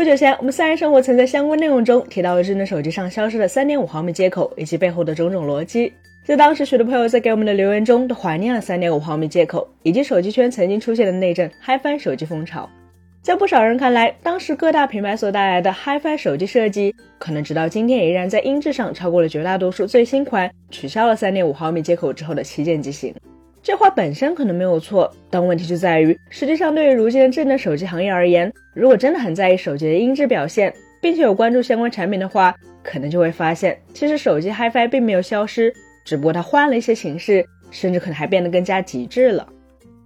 不久前，我们三人生活曾在相关内容中提到了智能手机上消失的3.5毫米接口以及背后的种种逻辑。在当时，许多朋友在给我们的留言中都怀念了3.5毫米接口以及手机圈曾经出现的那阵 HiFi 手机风潮。在不少人看来，当时各大品牌所带来的 HiFi 手机设计，可能直到今天依然在音质上超过了绝大多数最新款取消了3.5毫米接口之后的旗舰机型。这话本身可能没有错，但问题就在于，实际上对于如今的智能手机行业而言，如果真的很在意手机的音质表现，并且有关注相关产品的话，可能就会发现，其实手机 HiFi 并没有消失，只不过它换了一些形式，甚至可能还变得更加极致了。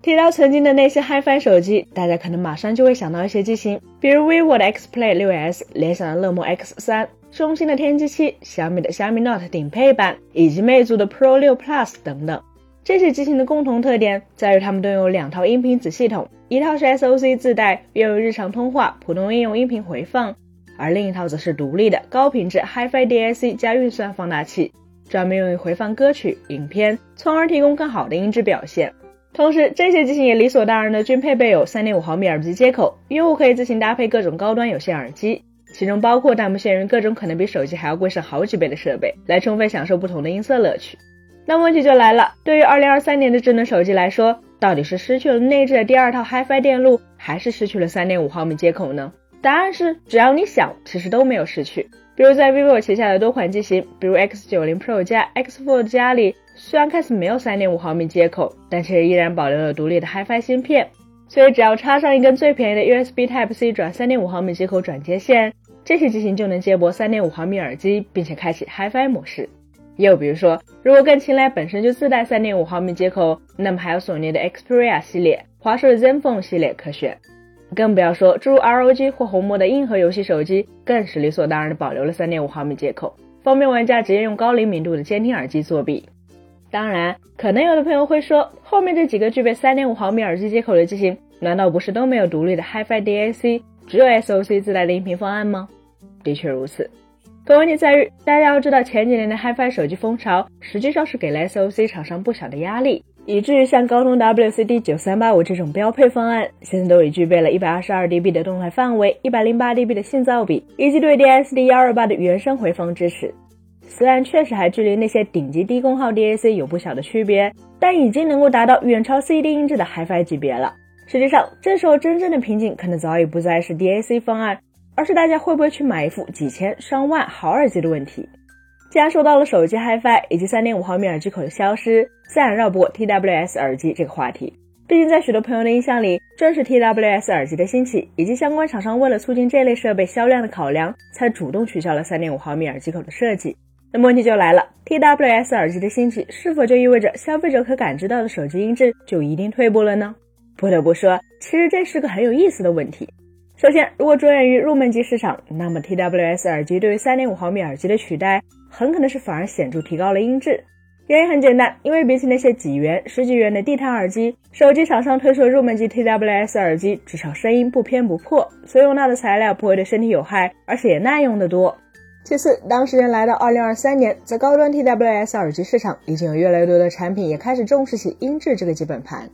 提到曾经的那些 HiFi 手机，大家可能马上就会想到一些机型，比如 vivo 的 Xplay 6s、联想的乐魔 X3、中兴的天玑七、小米的小米 Note 顶配版，以及魅族的 Pro 6 Plus 等等。这些机型的共同特点在于，它们都有两套音频子系统，一套是 SOC 自带，用于日常通话、普通应用音频回放，而另一套则是独立的高品质 HiFi DAC 加运算放大器，专门用于回放歌曲、影片，从而提供更好的音质表现。同时，这些机型也理所当然的均配备有3.5毫米耳机接口，用户可以自行搭配各种高端有线耳机，其中包括但不限于各种可能比手机还要贵上好几倍的设备，来充分享受不同的音色乐趣。那问题就来了，对于二零二三年的智能手机来说，到底是失去了内置的第二套 HiFi 电路，还是失去了三点五毫米接口呢？答案是，只要你想，其实都没有失去。比如在 vivo 旗下的多款机型，比如 X 九零 Pro 加、X Fold 加里，虽然看似没有三点五毫米接口，但其实依然保留了独立的 HiFi 芯片。所以只要插上一根最便宜的 USB Type C 转三点五毫米接口转接线，这些机型就能接驳三点五毫米耳机，并且开启 HiFi 模式。又比如说，如果更青睐本身就自带3.5毫米接口，那么还有索尼的 Xperia 系列、华硕的 ZenFone 系列可选。更不要说诸如 ROG 或红魔的硬核游戏手机，更是理所当然的保留了3.5毫米接口，方便玩家直接用高灵敏度的监听耳机作弊。当然，可能有的朋友会说，后面这几个具备3.5毫米耳机接口的机型，难道不是都没有独立的 HiFi DAC，只有 SOC 自带的音频方案吗？的确如此。可问题在于，大家要知道，前几年的 HiFi 手机风潮实际上是给了 SOC 厂商不小的压力，以至于像高通 WCD 九三八五这种标配方案，现在都已具备了一百二十二 dB 的动态范围、一百零八 dB 的信噪比，以及对 DSD 幺二八的原声回放支持。虽然确实还距离那些顶级低功耗 DAC 有不小的区别，但已经能够达到远超 CD 音质的 HiFi 级别了。实际上，这时候真正的瓶颈可能早已不再是 DAC 方案。而是大家会不会去买一副几千上万好耳机的问题。既然说到了手机 HiFi 以及3.5毫米耳机口的消失，自然绕不过 TWS 耳机这个话题。毕竟在许多朋友的印象里，正是 TWS 耳机的兴起，以及相关厂商为了促进这类设备销量的考量，才主动取消了3.5毫米耳机口的设计。那么问题就来了，TWS 耳机的兴起是否就意味着消费者可感知到的手机音质就一定退步了呢？不得不说，其实这是个很有意思的问题。首先，如果着眼于入门级市场，那么 TWS 耳机对于3.5毫米耳机的取代，很可能是反而显著提高了音质。原因很简单，因为比起那些几元、十几元的地摊耳机，手机厂商推出的入门级 TWS 耳机，至少声音不偏不破，所用到的材料不会对身体有害，而且也耐用的多。其次，当时间来到2023年，在高端 TWS 耳机市场，已经有越来越多的产品也开始重视起音质这个基本盘。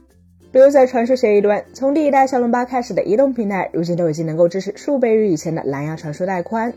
比如在传输协议端，从第一代骁龙八开始的移动平台，如今都已经能够支持数倍于以前的蓝牙传输带宽，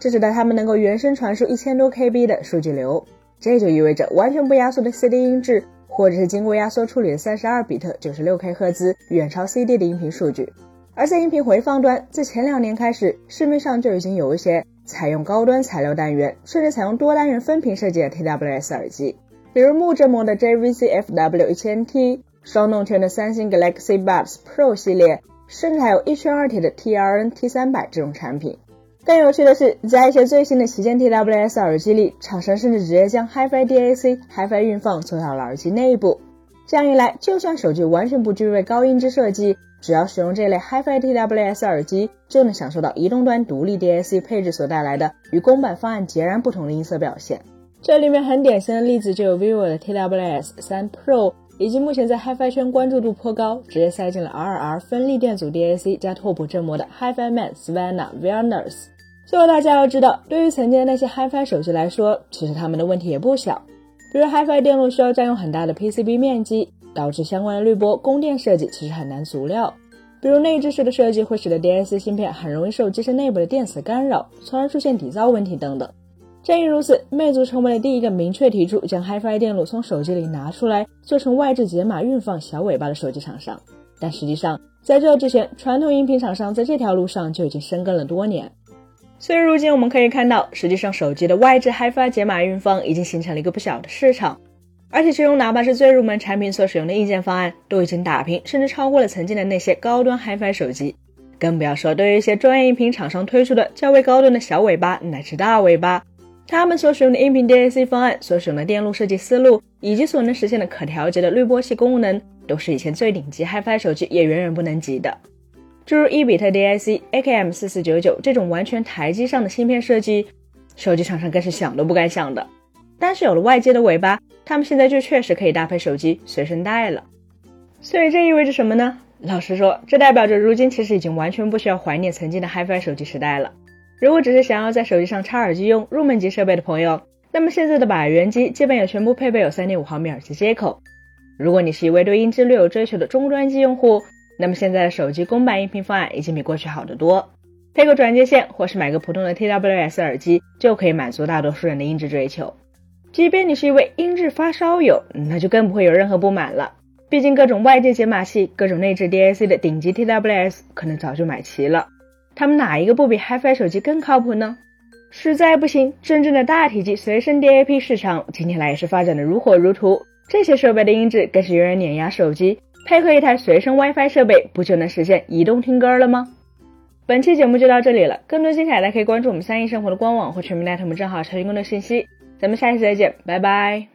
这使得它们能够原生传输一千多 KB 的数据流，这就意味着完全不压缩的 CD 音质，或者是经过压缩处理的三十二比特九十六 K 赫兹远超 CD 的音频数据。而在音频回放端，在前两年开始，市面上就已经有一些采用高端材料单元，甚至采用多单元分频设计的 TWS 耳机，比如木振膜的 JVC FW 一千 T。双动圈的三星 Galaxy Buds Pro 系列，甚至还有一圈二体的 TRN T 三百这种产品。更有趣的是，在一些最新的旗舰 TWS 耳机里，厂商甚至直接将 HiFi DAC、HiFi 运放做到了耳机内部。这样一来，就算手机完全不具备高音质设计，只要使用这类 HiFi TWS 耳机，就能享受到移动端独立 DAC 配置所带来的与公版方案截然不同的音色表现。这里面很典型的例子就有 vivo 的 TWS 三 Pro。以及目前在 HiFi 圈关注度颇高，直接塞进了 RR 分立电阻 DAC 加拓扑振膜的 HiFi Man Svena v e r n e r s。最后大家要知道，对于曾经的那些 HiFi 手机来说，其实他们的问题也不小。比如 HiFi 电路需要占用很大的 PCB 面积，导致相关的滤波供电设计其实很难足料。比如内置式的设计会使得 DAC 芯片很容易受机身内部的电磁干扰，从而出现底噪问题等等。正因如此，魅族成为了第一个明确提出将 HiFi 电路从手机里拿出来做成外置解码运放小尾巴的手机厂商。但实际上，在这之前，传统音频厂商在这条路上就已经深耕了多年。所以如今我们可以看到，实际上手机的外置 HiFi 解码运放已经形成了一个不小的市场，而且其中哪怕是最入门产品所使用的硬件方案，都已经打平，甚至超过了曾经的那些高端 HiFi 手机。更不要说对于一些专业音频厂商推出的较为高端的小尾巴乃至大尾巴。他们所使用的音频 DAC 方案，所使用的电路设计思路，以及所能实现的可调节的滤波器功能，都是以前最顶级 HiFi 手机也远远不能及的。诸如一比特 DAC、AKM 四四九九这种完全台机上的芯片设计，手机厂商更是想都不敢想的。但是有了外接的尾巴，他们现在就确实可以搭配手机随身带了。所以这意味着什么呢？老实说，这代表着如今其实已经完全不需要怀念曾经的 HiFi 手机时代了。如果只是想要在手机上插耳机用入门级设备的朋友，那么现在的百元机基本也全部配备有三点五毫米耳机接口。如果你是一位对音质略有追求的中端机用户，那么现在的手机公版音频方案已经比过去好得多，配个转接线或是买个普通的 TWS 耳机就可以满足大多数人的音质追求。即便你是一位音质发烧友，那就更不会有任何不满了，毕竟各种外界解码器、各种内置 DAC 的顶级 TWS 可能早就买齐了。他们哪一个不比 HiFi 手机更靠谱呢？实在不行，真正的大体积随身 DAP 市场近年来也是发展的如火如荼，这些设备的音质更是远远碾压手机。配合一台随身 WiFi 设备，不就能实现移动听歌了吗？本期节目就到这里了，更多精彩大家可以关注我们三亿生活的官网或全民 net 我们账号查询更多信息。咱们下期再见，拜拜。